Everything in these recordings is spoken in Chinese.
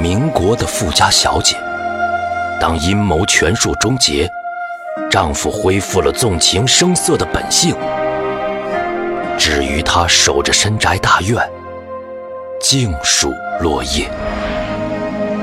民国的富家小姐。当阴谋全数终结，丈夫恢复了纵情声色的本性。至于她守着深宅大院，静数落叶。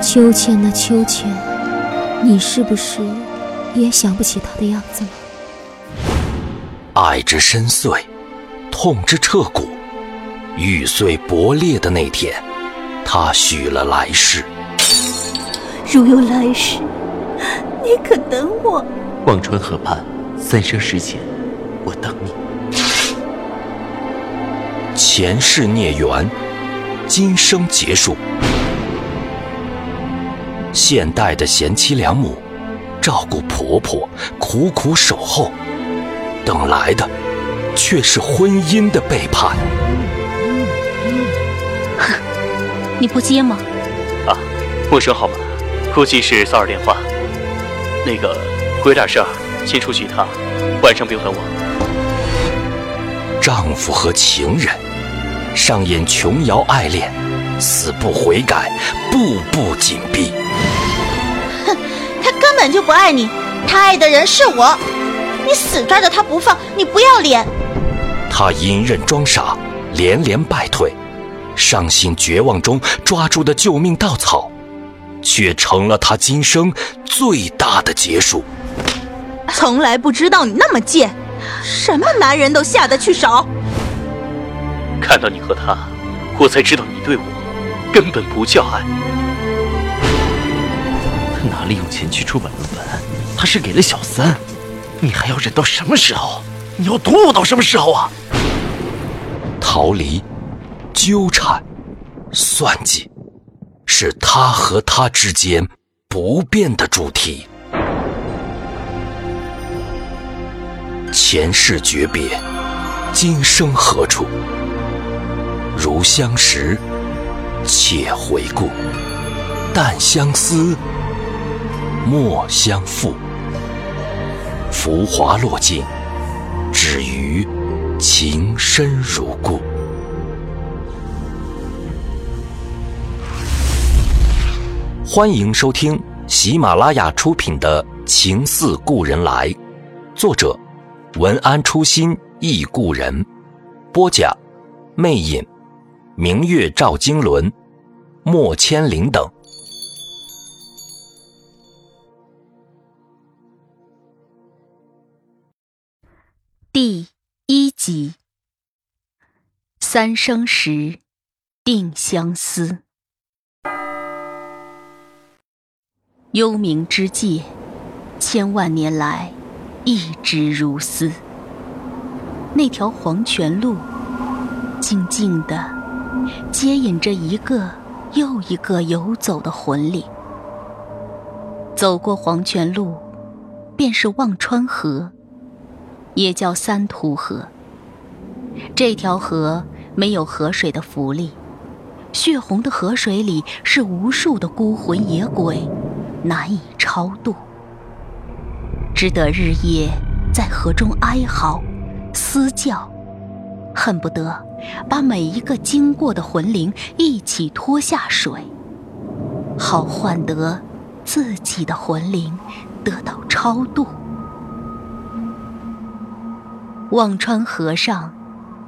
秋千呐秋千，你是不是也想不起他的样子了？爱之深邃，痛之彻骨。玉碎薄裂的那天，他许了来世。如有来世。你可等我？忘川河畔，三生石前，我等你。前世孽缘，今生结束。现代的贤妻良母，照顾婆婆，苦苦守候，等来的却是婚姻的背叛。哼，你不接吗？啊，陌生号码，估计是骚扰电话。那个，我有点事儿，先出去一趟，晚上别烦我。丈夫和情人上演琼瑶爱恋，死不悔改，步步紧逼。哼，他根本就不爱你，他爱的人是我，你死抓着他不放，你不要脸。他隐忍装傻，连连败退，伤心绝望中抓住的救命稻草。却成了他今生最大的劫数。从来不知道你那么贱，什么男人都下得去手。看到你和他，我才知道你对我根本不叫爱。他哪里用钱去出版论文，他是给了小三，你还要忍到什么时候？你要躲我到什么时候啊？逃离，纠缠，算计。是他和他之间不变的主题。前世诀别，今生何处？如相识，且回顾；但相思，莫相负。浮华落尽，只余情深如故。欢迎收听喜马拉雅出品的《情似故人来》，作者文安初心忆故人，播讲魅影、明月照经纶、莫千灵等。第一集：三生石，定相思。幽冥之界，千万年来一直如斯。那条黄泉路，静静的接引着一个又一个游走的魂灵。走过黄泉路，便是忘川河，也叫三途河。这条河没有河水的浮力，血红的河水里是无数的孤魂野鬼。难以超度，只得日夜在河中哀嚎、嘶叫，恨不得把每一个经过的魂灵一起拖下水，好换得自己的魂灵得到超度。忘川河上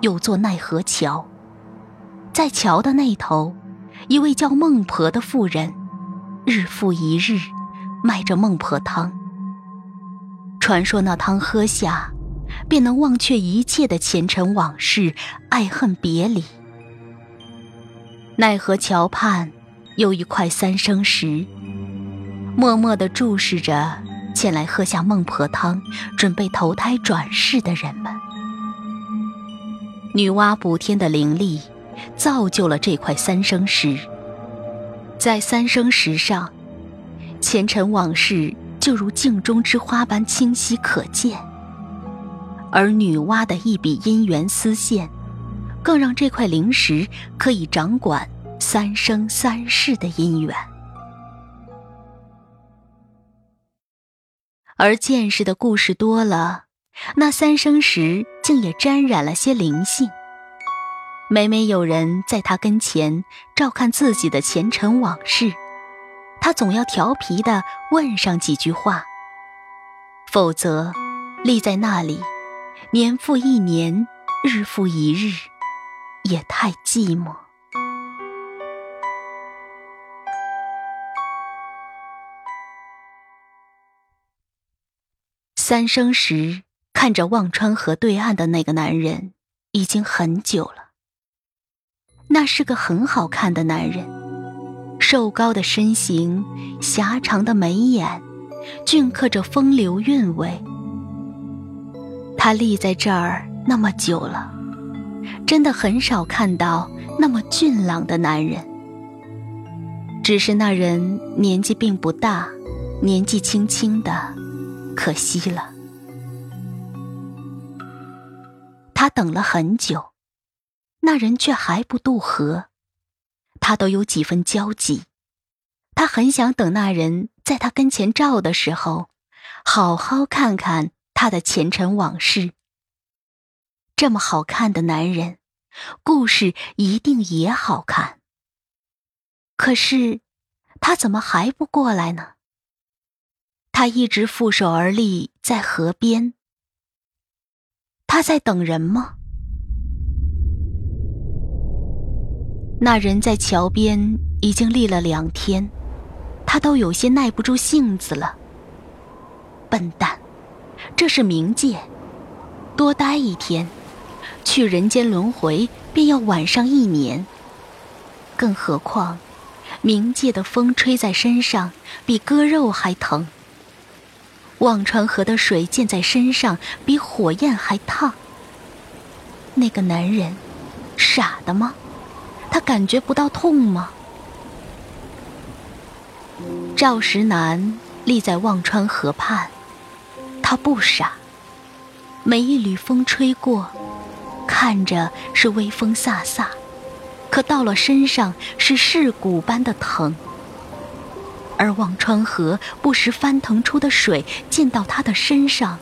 有座奈何桥，在桥的那头，一位叫孟婆的妇人。日复一日，卖着孟婆汤。传说那汤喝下，便能忘却一切的前尘往事、爱恨别离。奈何桥畔有一块三生石，默默地注视着前来喝下孟婆汤、准备投胎转世的人们。女娲补天的灵力，造就了这块三生石。在三生石上，前尘往事就如镜中之花般清晰可见，而女娲的一笔姻缘丝线，更让这块灵石可以掌管三生三世的姻缘。而见识的故事多了，那三生石竟也沾染了些灵性。每每有人在他跟前照看自己的前尘往事，他总要调皮的问上几句话，否则立在那里，年复一年，日复一日，也太寂寞。三生石看着忘川河对岸的那个男人，已经很久了。那是个很好看的男人，瘦高的身形，狭长的眉眼，镌刻着风流韵味。他立在这儿那么久了，真的很少看到那么俊朗的男人。只是那人年纪并不大，年纪轻轻的。可惜了，他等了很久，那人却还不渡河，他都有几分焦急。他很想等那人在他跟前照的时候，好好看看他的前尘往事。这么好看的男人，故事一定也好看。可是，他怎么还不过来呢？他一直负手而立在河边。他在等人吗？那人在桥边已经立了两天，他都有些耐不住性子了。笨蛋，这是冥界，多待一天，去人间轮回便要晚上一年。更何况，冥界的风吹在身上比割肉还疼。忘川河的水溅在身上，比火焰还烫。那个男人，傻的吗？他感觉不到痛吗？赵石南立在忘川河畔，他不傻。每一缕风吹过，看着是微风飒飒，可到了身上是噬骨般的疼。而忘川河不时翻腾出的水溅到他的身上，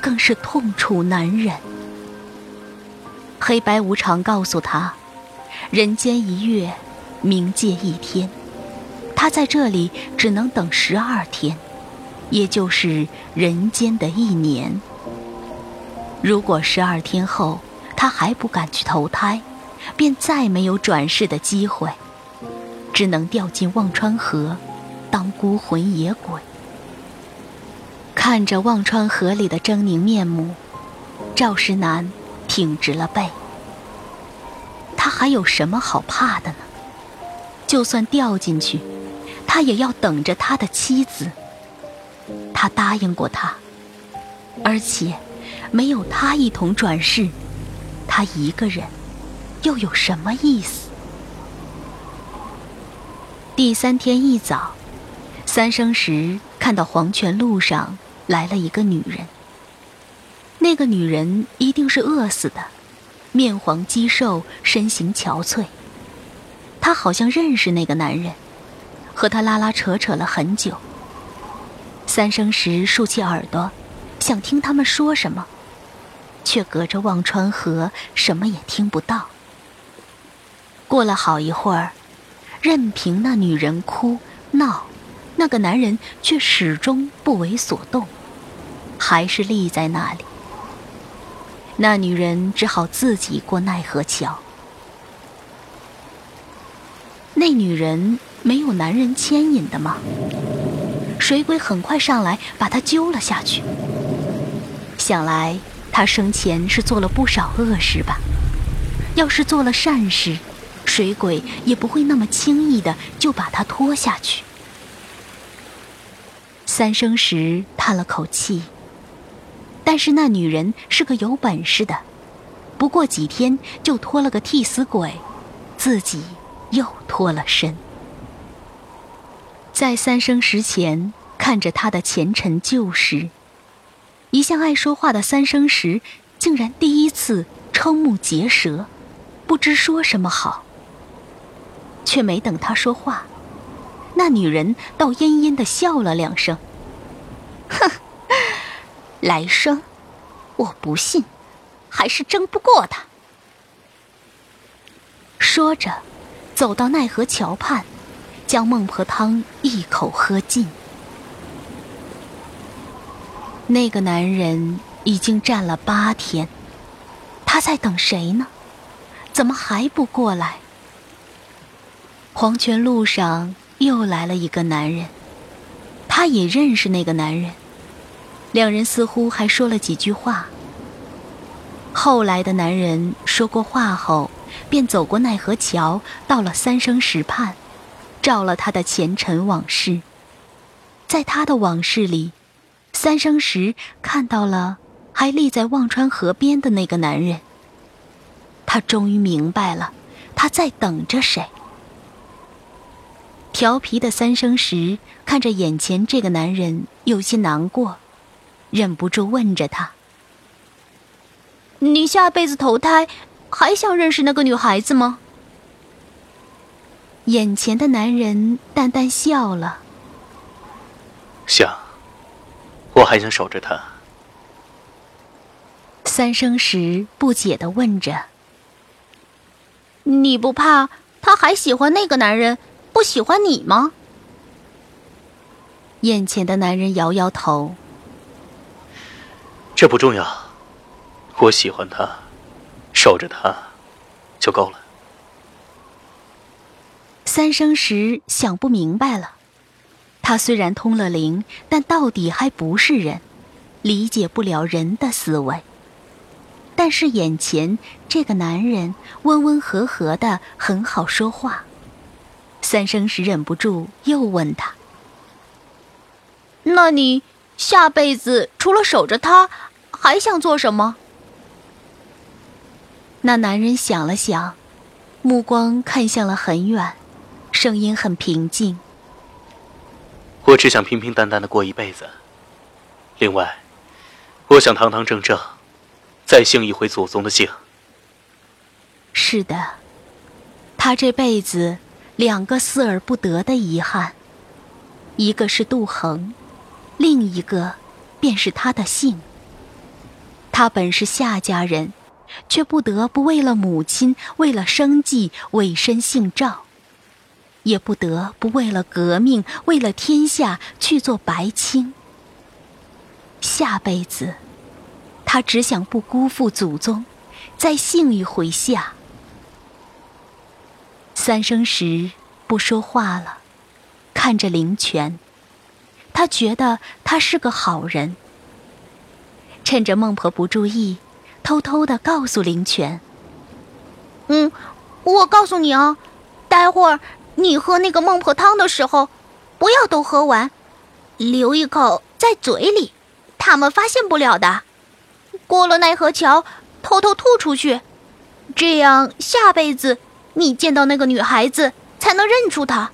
更是痛楚难忍。黑白无常告诉他：“人间一月，冥界一天。他在这里只能等十二天，也就是人间的一年。如果十二天后他还不敢去投胎，便再没有转世的机会，只能掉进忘川河。”当孤魂野鬼，看着忘川河里的狰狞面目，赵石南挺直了背。还有什么好怕的呢？就算掉进去，他也要等着他的妻子。他答应过他，而且没有他一同转世，他一个人又有什么意思？第三天一早。三生石看到黄泉路上来了一个女人。那个女人一定是饿死的，面黄肌瘦，身形憔悴。他好像认识那个男人，和他拉拉扯扯了很久。三生石竖起耳朵，想听他们说什么，却隔着忘川河什么也听不到。过了好一会儿，任凭那女人哭闹。那个男人却始终不为所动，还是立在那里。那女人只好自己过奈何桥。那女人没有男人牵引的吗？水鬼很快上来把她揪了下去。想来她生前是做了不少恶事吧？要是做了善事，水鬼也不会那么轻易的就把她拖下去。三生石叹了口气，但是那女人是个有本事的，不过几天就脱了个替死鬼，自己又脱了身。在三生石前看着他的前尘旧事，一向爱说话的三生石竟然第一次瞠目结舌，不知说什么好。却没等他说话，那女人倒阴阴的笑了两声。哼，来生，我不信，还是争不过他。说着，走到奈何桥畔，将孟婆汤一口喝尽。那个男人已经站了八天，他在等谁呢？怎么还不过来？黄泉路上又来了一个男人，他也认识那个男人，两人似乎还说了几句话。后来的男人说过话后，便走过奈何桥，到了三生石畔，照了他的前尘往事。在他的往事里，三生石看到了还立在忘川河边的那个男人。他终于明白了，他在等着谁。调皮的三生石看着眼前这个男人，有些难过，忍不住问着他。你下辈子投胎，还想认识那个女孩子吗？眼前的男人淡淡笑了。想，我还想守着她。三生石不解的问着：“你不怕他还喜欢那个男人，不喜欢你吗？”眼前的男人摇摇头：“这不重要。”我喜欢他，守着他，就够了。三生石想不明白了，他虽然通了灵，但到底还不是人，理解不了人的思维。但是眼前这个男人温温和和的，很好说话。三生石忍不住又问他：“那你下辈子除了守着他，还想做什么？”那男人想了想，目光看向了很远，声音很平静：“我只想平平淡淡的过一辈子。另外，我想堂堂正正，再姓一回祖宗的姓。”是的，他这辈子两个思而不得的遗憾，一个是杜衡，另一个便是他的姓。他本是夏家人。却不得不为了母亲，为了生计，委身姓赵；也不得不为了革命，为了天下，去做白青。下辈子，他只想不辜负祖宗，再幸一回夏。三生石不说话了，看着灵泉，他觉得他是个好人。趁着孟婆不注意。偷偷的告诉灵泉：“嗯，我告诉你哦，待会儿你喝那个孟婆汤的时候，不要都喝完，留一口在嘴里，他们发现不了的。过了奈何桥，偷偷吐出去，这样下辈子你见到那个女孩子才能认出她。”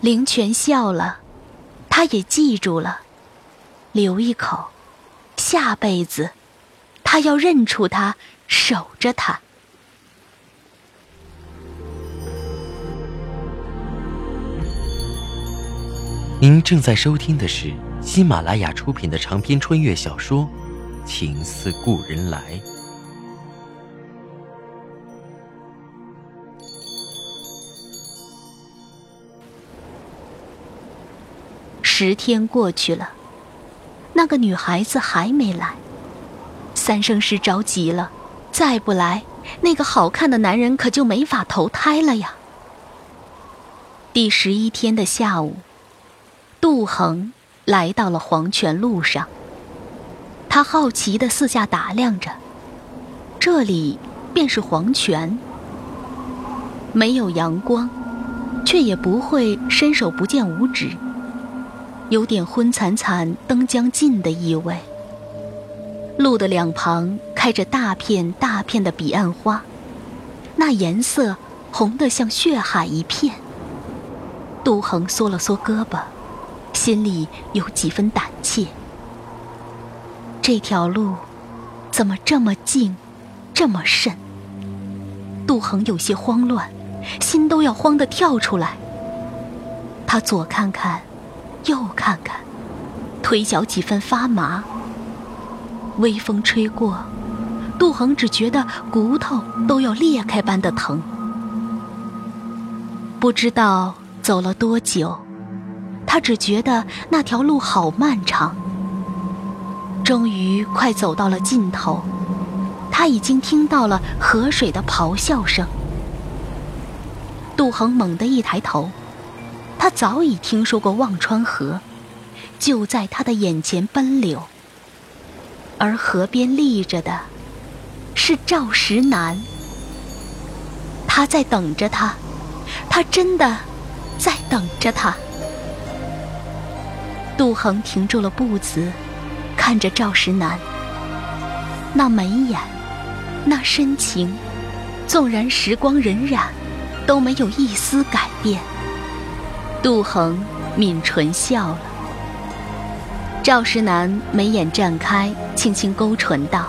灵泉笑了，他也记住了，留一口。下辈子，他要认出他，守着他。您正在收听的是喜马拉雅出品的长篇穿越小说《情似故人来》。十天过去了。那个女孩子还没来，三生石着急了，再不来，那个好看的男人可就没法投胎了呀。第十一天的下午，杜衡来到了黄泉路上，他好奇的四下打量着，这里便是黄泉，没有阳光，却也不会伸手不见五指。有点昏惨惨，灯将尽的意味。路的两旁开着大片大片的彼岸花，那颜色红得像血海一片。杜衡缩了缩胳膊，心里有几分胆怯。这条路怎么这么静，这么深？杜衡有些慌乱，心都要慌得跳出来。他左看看。又看看，腿脚几分发麻。微风吹过，杜衡只觉得骨头都要裂开般的疼。不知道走了多久，他只觉得那条路好漫长。终于快走到了尽头，他已经听到了河水的咆哮声。杜恒猛地一抬头，他早已听说过忘川河，就在他的眼前奔流。而河边立着的，是赵石南。他在等着他，他真的在等着他。杜恒停住了步子，看着赵石南，那眉眼，那深情，纵然时光荏苒，都没有一丝改变。杜恒抿唇笑了。赵石南眉眼绽开，轻轻勾唇道：“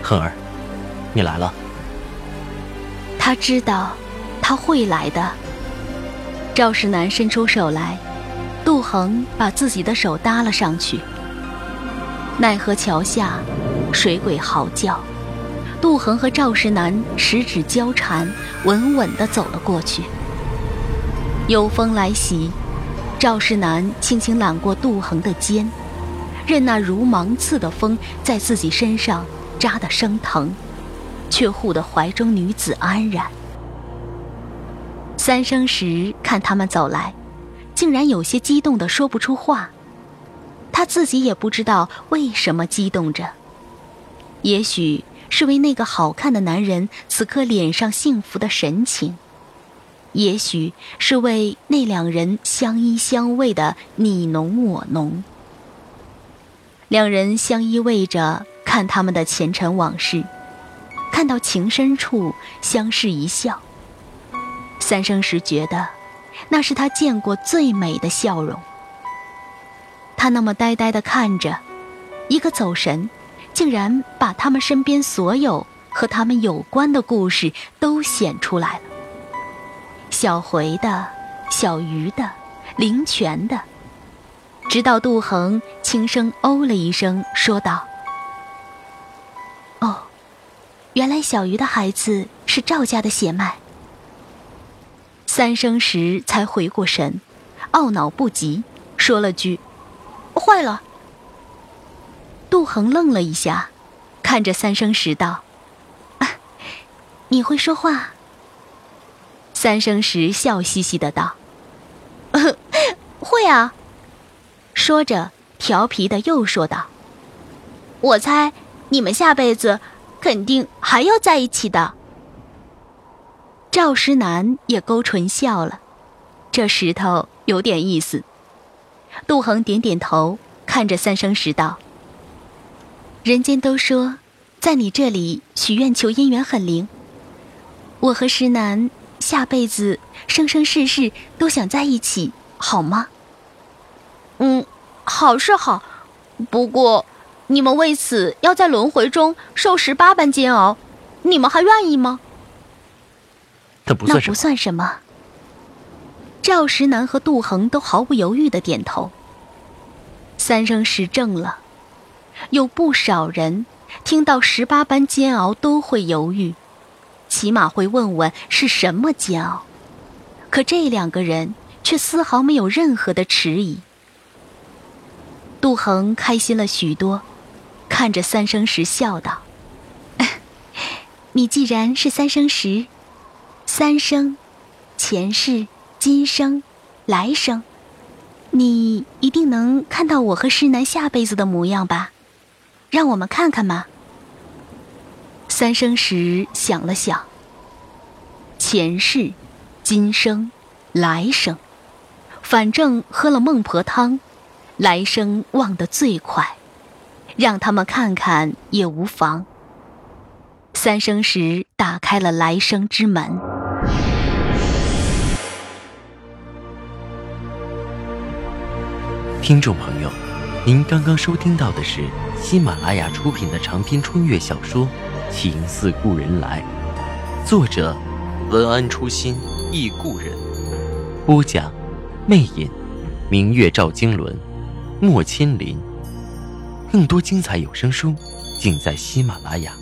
恒儿，你来了。”他知道，他会来的。赵石南伸出手来，杜恒把自己的手搭了上去。奈何桥下，水鬼嚎叫，杜恒和赵石南十指交缠，稳稳地走了过去。有风来袭。赵世南轻轻揽过杜恒的肩，任那如芒刺的风在自己身上扎得生疼，却护得怀中女子安然。三生石看他们走来，竟然有些激动的说不出话。他自己也不知道为什么激动着，也许是为那个好看的男人此刻脸上幸福的神情。也许是为那两人相依相偎的你侬我侬，两人相依偎着看他们的前尘往事，看到情深处相视一笑。三生石觉得，那是他见过最美的笑容。他那么呆呆地看着，一个走神，竟然把他们身边所有和他们有关的故事都显出来了。小回的、小鱼的、灵泉的，直到杜恒轻声哦了一声，说道：“哦，原来小鱼的孩子是赵家的血脉。”三生石才回过神，懊恼不及，说了句：“坏了。”杜恒愣了一下，看着三生石道：“啊你会说话？”三生石笑嘻嘻的道：“会啊。”说着，调皮的又说道：“我猜你们下辈子肯定还要在一起的。”赵石南也勾唇笑了，这石头有点意思。杜恒点点头，看着三生石道：“人间都说，在你这里许愿求姻缘很灵。我和石南。”下辈子生生世世都想在一起，好吗？嗯，好是好，不过你们为此要在轮回中受十八般煎熬，你们还愿意吗？那不算什么。那不算什么。赵石南和杜恒都毫不犹豫的点头。三生石正了，有不少人听到十八般煎熬都会犹豫。起码会问问是什么煎熬，可这两个人却丝毫没有任何的迟疑。杜恒开心了许多，看着三生石笑道：“你既然是三生石，三生，前世、今生、来生，你一定能看到我和石南下辈子的模样吧？让我们看看嘛。”三生石想了想，前世、今生、来生，反正喝了孟婆汤，来生忘得最快，让他们看看也无妨。三生石打开了来生之门。听众朋友，您刚刚收听到的是喜马拉雅出品的长篇穿越小说。情似故人来，作者文安初心忆故人，播讲魅影，明月照经纶，莫千林。更多精彩有声书，尽在喜马拉雅。